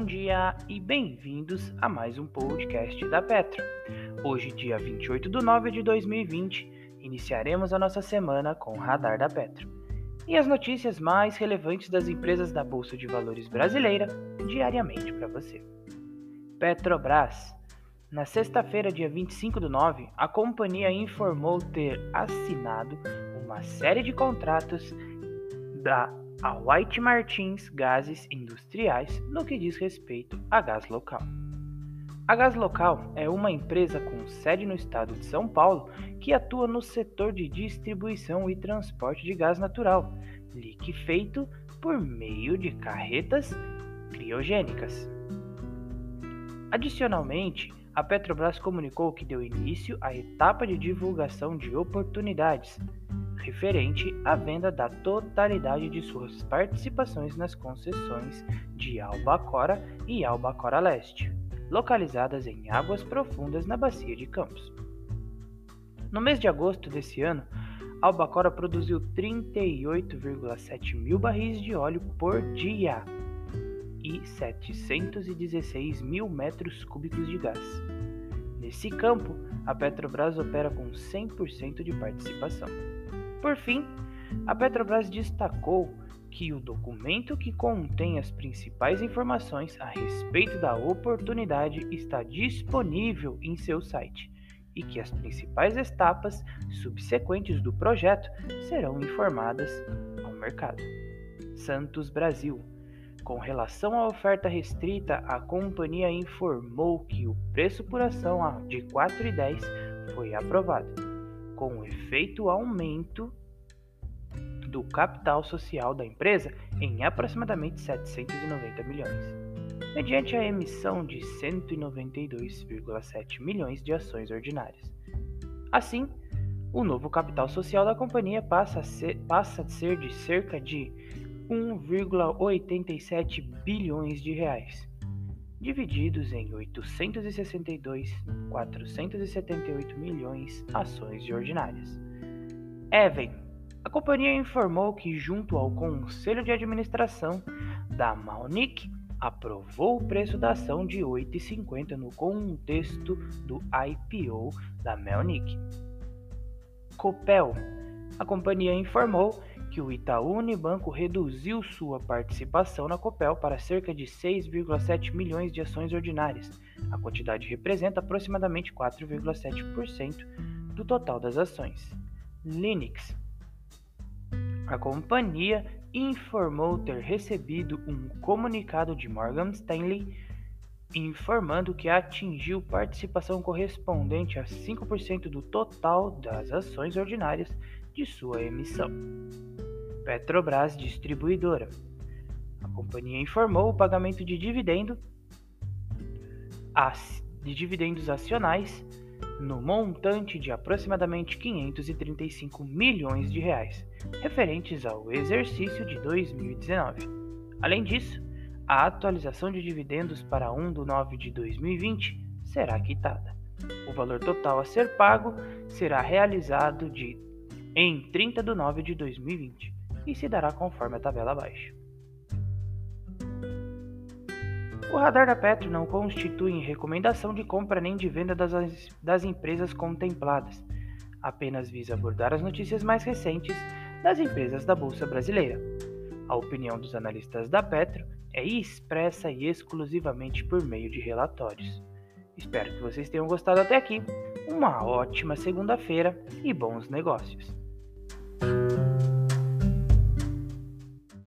Olá e bem-vindos a mais um podcast da Petro. Hoje, dia 28 de nove de 2020, iniciaremos a nossa semana com o Radar da Petro e as notícias mais relevantes das empresas da Bolsa de Valores brasileira diariamente para você. Petrobras. Na sexta-feira, dia 25 do 9, a companhia informou ter assinado uma série de contratos da a White Martins Gases Industriais no que diz respeito a gás local. A Gás Local é uma empresa com sede no estado de São Paulo que atua no setor de distribuição e transporte de gás natural, liquefeito por meio de carretas criogênicas. Adicionalmente, a Petrobras comunicou que deu início à etapa de divulgação de oportunidades, referente à venda da totalidade de suas participações nas concessões de Albacora e Albacora Leste, localizadas em águas profundas na Bacia de Campos. No mês de agosto desse ano, Albacora produziu 38,7 mil barris de óleo por dia e 716 mil metros cúbicos de gás. Nesse campo, a Petrobras opera com 100% de participação. Por fim, a Petrobras destacou que o documento que contém as principais informações a respeito da oportunidade está disponível em seu site e que as principais etapas subsequentes do projeto serão informadas ao mercado. Santos Brasil. Com relação à oferta restrita, a companhia informou que o preço por ação de R$ 4,10 foi aprovado com efeito aumento do capital social da empresa em aproximadamente 790 milhões, mediante a emissão de 192,7 milhões de ações ordinárias. Assim, o novo capital social da companhia passa a ser, passa a ser de cerca de 1,87 bilhões de reais, divididos em 862.478 milhões ações ordinárias. Even, a companhia informou que, junto ao conselho de administração da Malnick, aprovou o preço da ação de 8,50 no contexto do IPO da Melnick. Copel, a companhia informou que o Itaú Unibanco reduziu sua participação na Copel para cerca de 6,7 milhões de ações ordinárias. A quantidade representa aproximadamente 4,7% do total das ações. Linux. A companhia informou ter recebido um comunicado de Morgan Stanley informando que atingiu participação correspondente a 5% do total das ações ordinárias de sua emissão. Petrobras Distribuidora. A companhia informou o pagamento de dividendo de dividendos acionais no montante de aproximadamente 535 milhões de reais, referentes ao exercício de 2019. Além disso, a atualização de dividendos para 1 de 9 de 2020 será quitada. O valor total a ser pago será realizado de em 30 de 9 de 2020 e se dará conforme a tabela abaixo. O radar da Petro não constitui recomendação de compra nem de venda das, das empresas contempladas, apenas visa abordar as notícias mais recentes das empresas da Bolsa Brasileira. A opinião dos analistas da Petro é expressa e exclusivamente por meio de relatórios. Espero que vocês tenham gostado até aqui. Uma ótima segunda-feira e bons negócios!